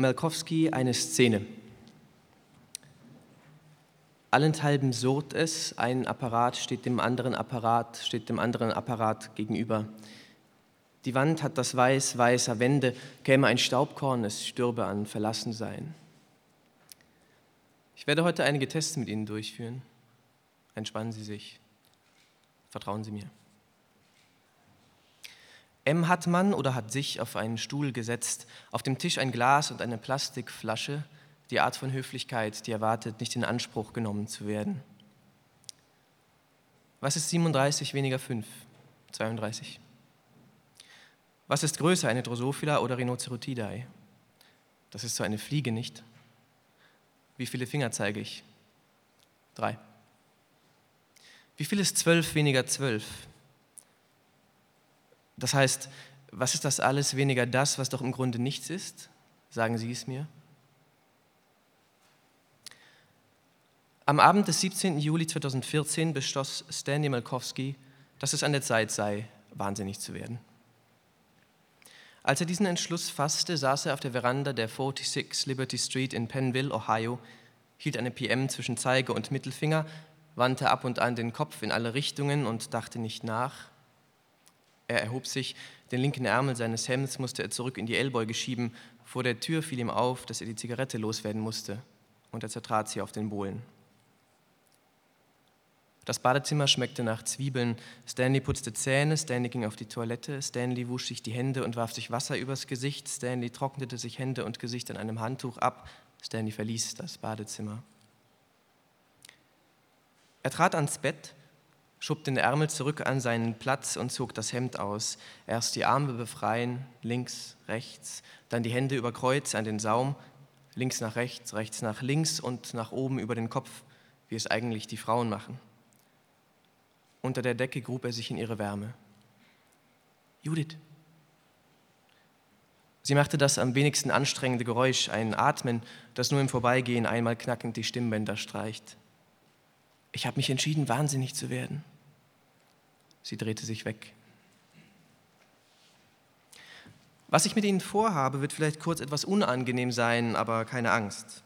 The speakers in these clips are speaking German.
Malkowski eine Szene. Allenthalben surrt es, ein Apparat steht dem anderen Apparat, steht dem anderen Apparat gegenüber. Die Wand hat das Weiß weißer Wände, käme ein Staubkorn, es stürbe an Verlassensein. Ich werde heute einige Tests mit Ihnen durchführen. Entspannen Sie sich. Vertrauen Sie mir. M hat man oder hat sich auf einen Stuhl gesetzt, auf dem Tisch ein Glas und eine Plastikflasche, die Art von Höflichkeit, die erwartet, nicht in Anspruch genommen zu werden. Was ist 37 weniger 5? 32. Was ist größer, eine Drosophila oder Rhinocerotidae? Das ist so eine Fliege, nicht? Wie viele Finger zeige ich? Drei. Wie viel ist zwölf weniger zwölf? Das heißt, was ist das alles weniger das, was doch im Grunde nichts ist? Sagen Sie es mir. Am Abend des 17. Juli 2014 beschloss Stanley Malkowski, dass es an der Zeit sei, wahnsinnig zu werden. Als er diesen Entschluss fasste, saß er auf der Veranda der 46 Liberty Street in Pennville, Ohio, hielt eine PM zwischen Zeige und Mittelfinger, wandte ab und an den Kopf in alle Richtungen und dachte nicht nach. Er erhob sich, den linken Ärmel seines Hemds musste er zurück in die Ellbeuge schieben. Vor der Tür fiel ihm auf, dass er die Zigarette loswerden musste, und er zertrat sie auf den Bohlen. Das Badezimmer schmeckte nach Zwiebeln. Stanley putzte Zähne, Stanley ging auf die Toilette, Stanley wusch sich die Hände und warf sich Wasser übers Gesicht, Stanley trocknete sich Hände und Gesicht an einem Handtuch ab, Stanley verließ das Badezimmer. Er trat ans Bett, schob den Ärmel zurück an seinen Platz und zog das Hemd aus. Erst die Arme befreien, links, rechts, dann die Hände über Kreuz an den Saum, links nach rechts, rechts nach links und nach oben über den Kopf, wie es eigentlich die Frauen machen. Unter der Decke grub er sich in ihre Wärme. Judith. Sie machte das am wenigsten anstrengende Geräusch, ein Atmen, das nur im Vorbeigehen einmal knackend die Stimmbänder streicht. Ich habe mich entschieden, wahnsinnig zu werden. Sie drehte sich weg. Was ich mit Ihnen vorhabe, wird vielleicht kurz etwas unangenehm sein, aber keine Angst.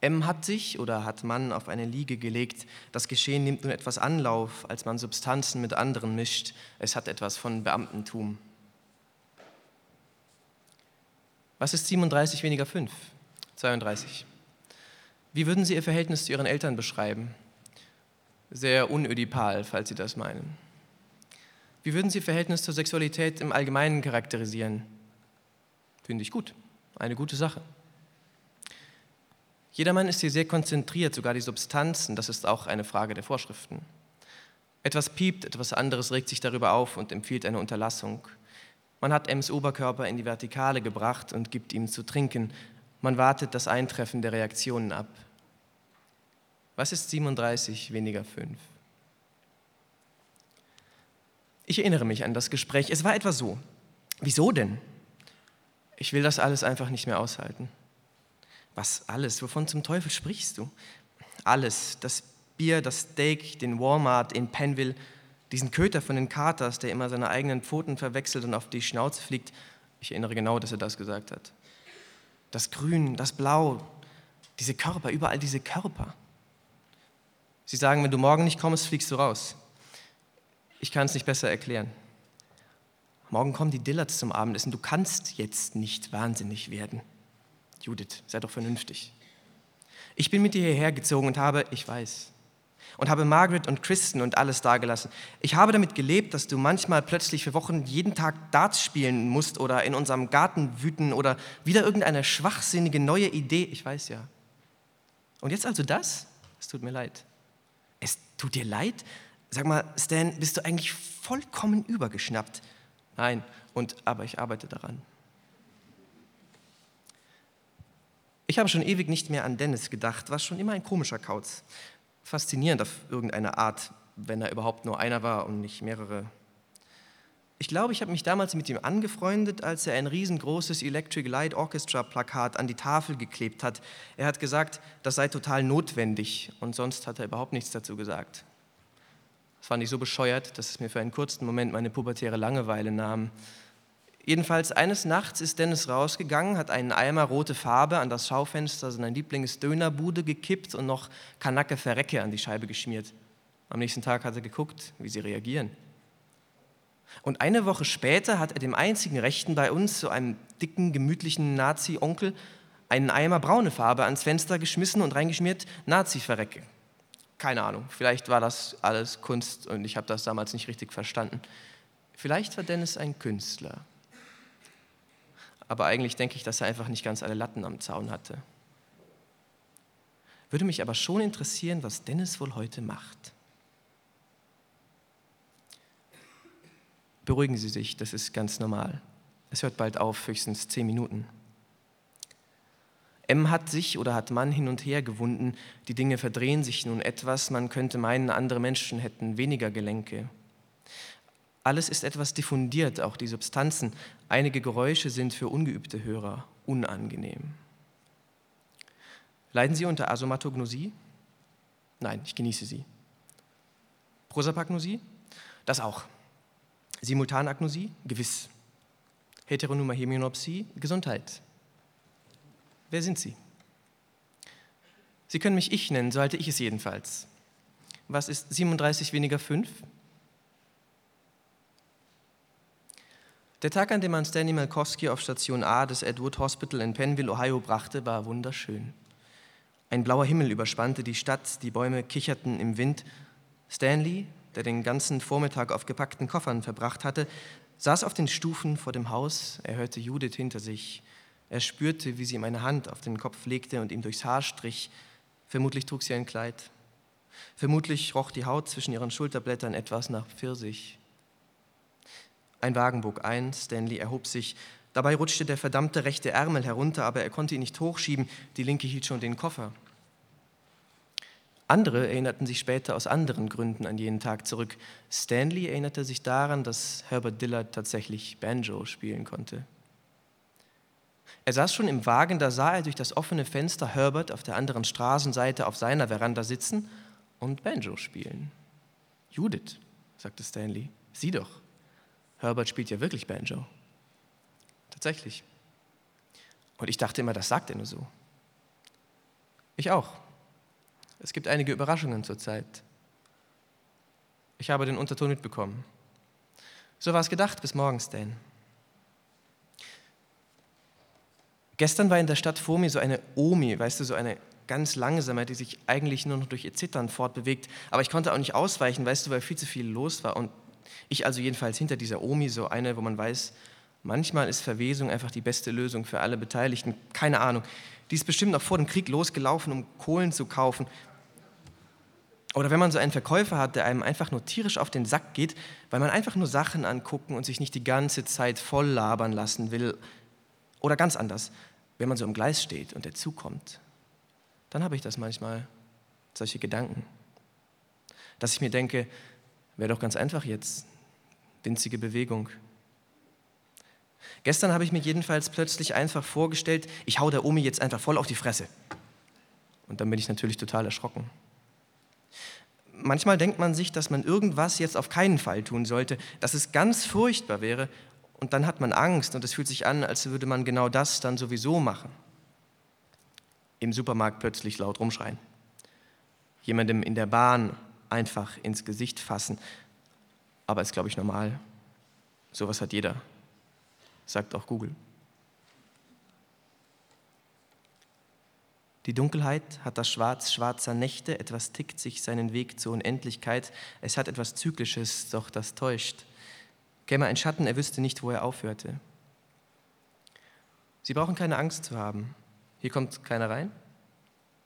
M hat sich oder hat man auf eine Liege gelegt. Das Geschehen nimmt nun etwas Anlauf, als man Substanzen mit anderen mischt. Es hat etwas von Beamtentum. Was ist 37 weniger 5? 32. Wie würden Sie Ihr Verhältnis zu Ihren Eltern beschreiben? Sehr unödipal, falls Sie das meinen. Wie würden Sie Verhältnis zur Sexualität im Allgemeinen charakterisieren? Finde ich gut. Eine gute Sache. Jedermann ist hier sehr konzentriert, sogar die Substanzen, das ist auch eine Frage der Vorschriften. Etwas piept, etwas anderes regt sich darüber auf und empfiehlt eine Unterlassung. Man hat Ems Oberkörper in die Vertikale gebracht und gibt ihm zu trinken. Man wartet das Eintreffen der Reaktionen ab. Was ist 37 weniger 5? Ich erinnere mich an das Gespräch. Es war etwa so. Wieso denn? Ich will das alles einfach nicht mehr aushalten. Was alles? Wovon zum Teufel sprichst du? Alles. Das Bier, das Steak, den Walmart in Penville, diesen Köter von den Katers, der immer seine eigenen Pfoten verwechselt und auf die Schnauze fliegt. Ich erinnere genau, dass er das gesagt hat. Das Grün, das Blau, diese Körper, überall diese Körper. Sie sagen, wenn du morgen nicht kommst, fliegst du raus. Ich kann es nicht besser erklären. Morgen kommen die Dillards zum Abendessen. Du kannst jetzt nicht wahnsinnig werden. Judith, sei doch vernünftig. Ich bin mit dir hierher gezogen und habe, ich weiß, und habe Margaret und Kristen und alles dagelassen. Ich habe damit gelebt, dass du manchmal plötzlich für Wochen jeden Tag Darts spielen musst oder in unserem Garten wüten oder wieder irgendeine schwachsinnige neue Idee. Ich weiß ja. Und jetzt also das? Es tut mir leid. Es tut dir leid? Sag mal, Stan, bist du eigentlich vollkommen übergeschnappt? Nein, und aber ich arbeite daran. Ich habe schon ewig nicht mehr an Dennis gedacht, war schon immer ein komischer Kauz. Faszinierend auf irgendeine Art, wenn er überhaupt nur einer war und nicht mehrere. Ich glaube, ich habe mich damals mit ihm angefreundet, als er ein riesengroßes Electric Light Orchestra Plakat an die Tafel geklebt hat. Er hat gesagt, das sei total notwendig und sonst hat er überhaupt nichts dazu gesagt. Das fand ich so bescheuert, dass es mir für einen kurzen Moment meine pubertäre Langeweile nahm. Jedenfalls eines Nachts ist Dennis rausgegangen, hat einen Eimer rote Farbe an das Schaufenster seiner Lieblingsdönerbude gekippt und noch Kanacke Verrecke an die Scheibe geschmiert. Am nächsten Tag hat er geguckt, wie sie reagieren. Und eine Woche später hat er dem einzigen Rechten bei uns, so einem dicken, gemütlichen Nazi-Onkel, einen Eimer braune Farbe ans Fenster geschmissen und reingeschmiert, Nazi-Verrecke. Keine Ahnung, vielleicht war das alles Kunst und ich habe das damals nicht richtig verstanden. Vielleicht war Dennis ein Künstler. Aber eigentlich denke ich, dass er einfach nicht ganz alle Latten am Zaun hatte. Würde mich aber schon interessieren, was Dennis wohl heute macht. Beruhigen Sie sich, das ist ganz normal. Es hört bald auf, höchstens zehn Minuten. M hat sich oder hat man hin und her gewunden, die Dinge verdrehen sich nun etwas, man könnte meinen, andere Menschen hätten weniger Gelenke. Alles ist etwas diffundiert, auch die Substanzen. Einige Geräusche sind für ungeübte Hörer unangenehm. Leiden Sie unter Asomatognosie? Nein, ich genieße sie. Prosapagnosie? Das auch. Simultanagnosie? Gewiss. Heteronuma Hemionopsie? Gesundheit. Wer sind Sie? Sie können mich ich nennen, so halte ich es jedenfalls. Was ist 37 weniger 5? Der Tag, an dem man Stanley Malkowski auf Station A des Edward Hospital in Penville, Ohio brachte, war wunderschön. Ein blauer Himmel überspannte die Stadt, die Bäume kicherten im Wind. Stanley, der den ganzen Vormittag auf gepackten Koffern verbracht hatte, saß auf den Stufen vor dem Haus, er hörte Judith hinter sich. Er spürte, wie sie ihm eine Hand auf den Kopf legte und ihm durchs Haar strich. Vermutlich trug sie ein Kleid. Vermutlich roch die Haut zwischen ihren Schulterblättern etwas nach Pfirsich. Ein Wagen bog ein, Stanley erhob sich. Dabei rutschte der verdammte rechte Ärmel herunter, aber er konnte ihn nicht hochschieben, die linke hielt schon den Koffer. Andere erinnerten sich später aus anderen Gründen an jenen Tag zurück. Stanley erinnerte sich daran, dass Herbert Dillard tatsächlich Banjo spielen konnte. Er saß schon im Wagen, da sah er durch das offene Fenster Herbert auf der anderen Straßenseite auf seiner Veranda sitzen und Banjo spielen. Judith, sagte Stanley, sieh doch, Herbert spielt ja wirklich Banjo. Tatsächlich. Und ich dachte immer, das sagt er nur so. Ich auch. Es gibt einige Überraschungen zurzeit. Ich habe den Unterton mitbekommen. So war es gedacht, bis morgen, Stan. Gestern war in der Stadt vor mir so eine Omi, weißt du, so eine ganz langsame, die sich eigentlich nur noch durch ihr Zittern fortbewegt. Aber ich konnte auch nicht ausweichen, weißt du, weil viel zu viel los war. Und ich also jedenfalls hinter dieser Omi, so eine, wo man weiß, manchmal ist Verwesung einfach die beste Lösung für alle Beteiligten. Keine Ahnung. Die ist bestimmt noch vor dem Krieg losgelaufen, um Kohlen zu kaufen. Oder wenn man so einen Verkäufer hat, der einem einfach nur tierisch auf den Sack geht, weil man einfach nur Sachen angucken und sich nicht die ganze Zeit voll labern lassen will. Oder ganz anders, wenn man so im Gleis steht und der Zug kommt, dann habe ich das manchmal, solche Gedanken. Dass ich mir denke, wäre doch ganz einfach jetzt, winzige Bewegung. Gestern habe ich mir jedenfalls plötzlich einfach vorgestellt, ich hau der Omi jetzt einfach voll auf die Fresse. Und dann bin ich natürlich total erschrocken. Manchmal denkt man sich, dass man irgendwas jetzt auf keinen Fall tun sollte, dass es ganz furchtbar wäre und dann hat man Angst und es fühlt sich an, als würde man genau das dann sowieso machen. Im Supermarkt plötzlich laut rumschreien. Jemandem in der Bahn einfach ins Gesicht fassen. Aber ist, glaube ich, normal. Sowas hat jeder, sagt auch Google. Die Dunkelheit hat das Schwarz schwarzer Nächte, etwas tickt sich seinen Weg zur Unendlichkeit. Es hat etwas Zyklisches, doch das täuscht. Käme ein Schatten, er wüsste nicht, wo er aufhörte. Sie brauchen keine Angst zu haben. Hier kommt keiner rein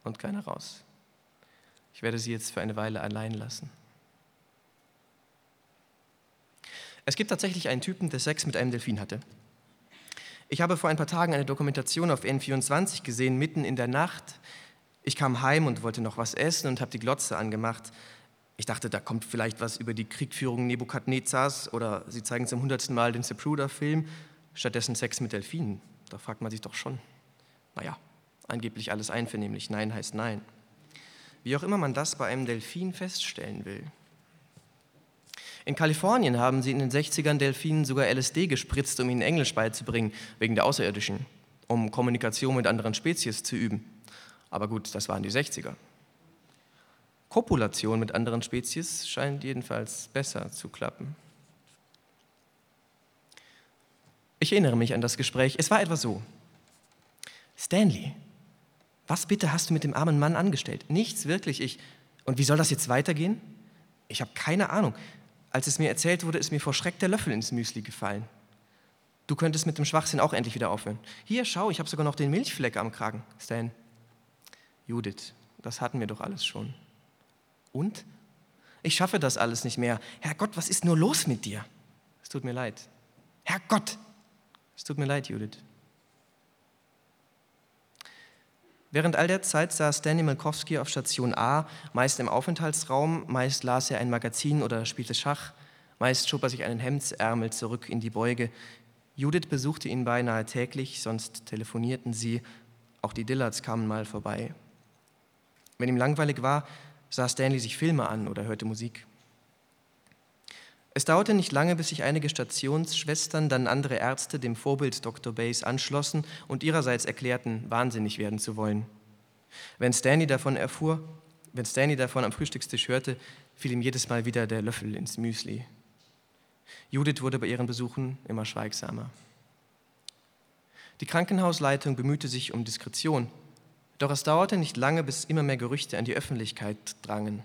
und keiner raus. Ich werde Sie jetzt für eine Weile allein lassen. Es gibt tatsächlich einen Typen, der Sex mit einem Delfin hatte. Ich habe vor ein paar Tagen eine Dokumentation auf N24 gesehen, mitten in der Nacht. Ich kam heim und wollte noch was essen und habe die Glotze angemacht. Ich dachte, da kommt vielleicht was über die Kriegführung Nebukadnezars oder sie zeigen zum hundertsten Mal den Zapruder-Film. Stattdessen Sex mit Delfinen. Da fragt man sich doch schon. Naja, angeblich alles einvernehmlich. Nein heißt Nein. Wie auch immer man das bei einem Delfin feststellen will. In Kalifornien haben sie in den 60ern Delfinen sogar LSD gespritzt, um ihnen Englisch beizubringen, wegen der Außerirdischen, um Kommunikation mit anderen Spezies zu üben. Aber gut, das waren die 60er. Kopulation mit anderen Spezies scheint jedenfalls besser zu klappen. Ich erinnere mich an das Gespräch. Es war etwa so. Stanley, was bitte hast du mit dem armen Mann angestellt? Nichts wirklich. Ich. Und wie soll das jetzt weitergehen? Ich habe keine Ahnung. Als es mir erzählt wurde, ist mir vor Schreck der Löffel ins Müsli gefallen. Du könntest mit dem Schwachsinn auch endlich wieder aufhören. Hier, schau, ich habe sogar noch den Milchfleck am Kragen. Stan. Judith, das hatten wir doch alles schon. Und? Ich schaffe das alles nicht mehr. Herrgott, was ist nur los mit dir? Es tut mir leid. Herrgott! Es tut mir leid, Judith. Während all der Zeit saß Stanley Malkowski auf Station A, meist im Aufenthaltsraum, meist las er ein Magazin oder spielte Schach, meist schob er sich einen Hemdsärmel zurück in die Beuge. Judith besuchte ihn beinahe täglich, sonst telefonierten sie, auch die Dillards kamen mal vorbei. Wenn ihm langweilig war, sah Stanley sich Filme an oder hörte Musik. Es dauerte nicht lange, bis sich einige Stationsschwestern, dann andere Ärzte dem Vorbild Dr. Bays anschlossen und ihrerseits erklärten, wahnsinnig werden zu wollen. Wenn Stanley davon erfuhr, wenn Stanley davon am Frühstückstisch hörte, fiel ihm jedes Mal wieder der Löffel ins Müsli. Judith wurde bei ihren Besuchen immer schweigsamer. Die Krankenhausleitung bemühte sich um Diskretion, doch es dauerte nicht lange, bis immer mehr Gerüchte an die Öffentlichkeit drangen.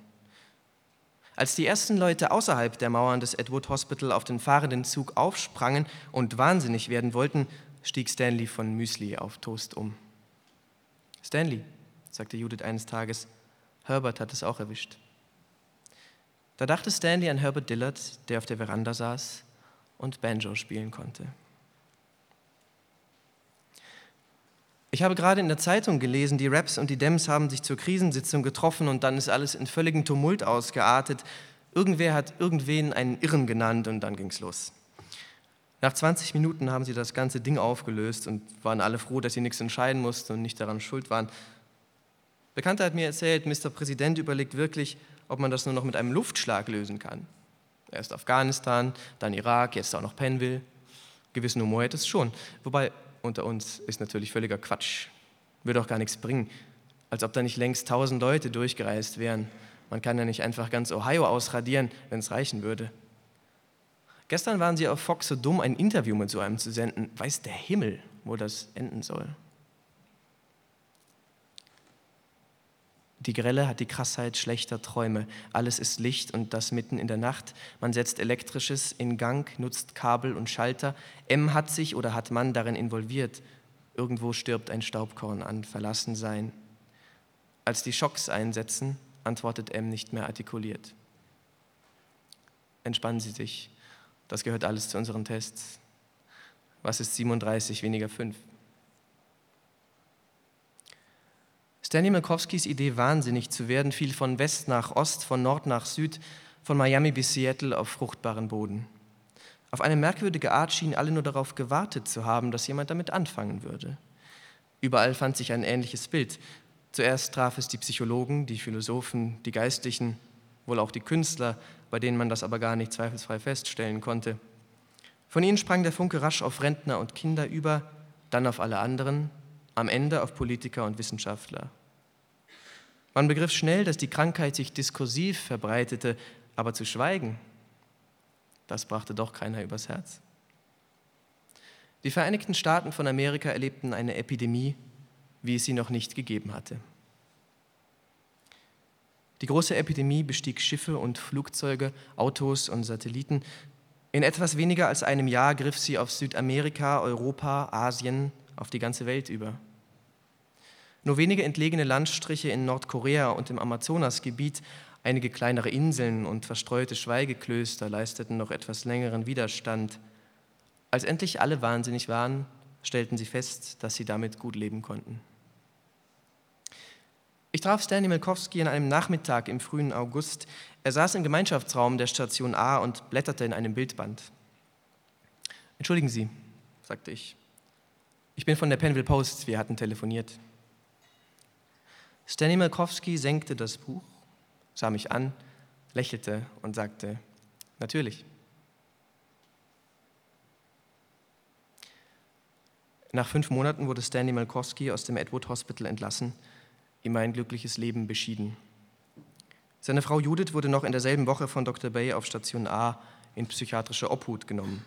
Als die ersten Leute außerhalb der Mauern des Edward Hospital auf den fahrenden Zug aufsprangen und wahnsinnig werden wollten, stieg Stanley von Müsli auf Toast um. Stanley, sagte Judith eines Tages, Herbert hat es auch erwischt. Da dachte Stanley an Herbert Dillard, der auf der Veranda saß und Banjo spielen konnte. Ich habe gerade in der Zeitung gelesen, die Raps und die Dems haben sich zur Krisensitzung getroffen und dann ist alles in völligen Tumult ausgeartet. Irgendwer hat irgendwen einen Irren genannt und dann ging's los. Nach 20 Minuten haben sie das ganze Ding aufgelöst und waren alle froh, dass sie nichts entscheiden mussten und nicht daran schuld waren. Bekannter hat mir erzählt, Mr. Präsident überlegt wirklich, ob man das nur noch mit einem Luftschlag lösen kann. Erst Afghanistan, dann Irak, jetzt auch noch Penville. Gewissen Humor hätte es schon. Wobei unter uns ist natürlich völliger Quatsch. Würde auch gar nichts bringen. Als ob da nicht längst tausend Leute durchgereist wären. Man kann ja nicht einfach ganz Ohio ausradieren, wenn es reichen würde. Gestern waren sie auf Fox so dumm, ein Interview mit so einem zu senden. Weiß der Himmel, wo das enden soll. Die Grelle hat die Krassheit schlechter Träume. Alles ist Licht und das mitten in der Nacht. Man setzt Elektrisches in Gang, nutzt Kabel und Schalter. M hat sich oder hat man darin involviert. Irgendwo stirbt ein Staubkorn an Verlassensein. Als die Schocks einsetzen, antwortet M nicht mehr artikuliert. Entspannen Sie sich. Das gehört alles zu unseren Tests. Was ist 37 weniger 5? Stanley Malkowskis Idee, wahnsinnig zu werden, fiel von West nach Ost, von Nord nach Süd, von Miami bis Seattle auf fruchtbaren Boden. Auf eine merkwürdige Art schienen alle nur darauf gewartet zu haben, dass jemand damit anfangen würde. Überall fand sich ein ähnliches Bild. Zuerst traf es die Psychologen, die Philosophen, die Geistlichen, wohl auch die Künstler, bei denen man das aber gar nicht zweifelsfrei feststellen konnte. Von ihnen sprang der Funke rasch auf Rentner und Kinder über, dann auf alle anderen, am Ende auf Politiker und Wissenschaftler. Man begriff schnell, dass die Krankheit sich diskursiv verbreitete, aber zu schweigen, das brachte doch keiner übers Herz. Die Vereinigten Staaten von Amerika erlebten eine Epidemie, wie es sie noch nicht gegeben hatte. Die große Epidemie bestieg Schiffe und Flugzeuge, Autos und Satelliten. In etwas weniger als einem Jahr griff sie auf Südamerika, Europa, Asien, auf die ganze Welt über. Nur wenige entlegene Landstriche in Nordkorea und im Amazonasgebiet, einige kleinere Inseln und verstreute Schweigeklöster leisteten noch etwas längeren Widerstand. Als endlich alle wahnsinnig waren, stellten sie fest, dass sie damit gut leben konnten. Ich traf Stanley Milkowski an einem Nachmittag im frühen August. Er saß im Gemeinschaftsraum der Station A und blätterte in einem Bildband. Entschuldigen Sie, sagte ich. Ich bin von der Penville Post, wir hatten telefoniert. Stanley Malkowski senkte das Buch, sah mich an, lächelte und sagte, Natürlich. Nach fünf Monaten wurde Stanley Malkowski aus dem Edward Hospital entlassen, ihm ein glückliches Leben beschieden. Seine Frau Judith wurde noch in derselben Woche von Dr. Bay auf Station A in psychiatrische Obhut genommen.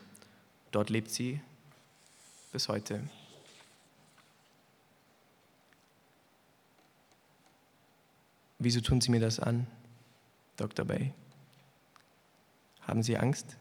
Dort lebt sie bis heute. Wieso tun Sie mir das an, Dr. Bay? Haben Sie Angst?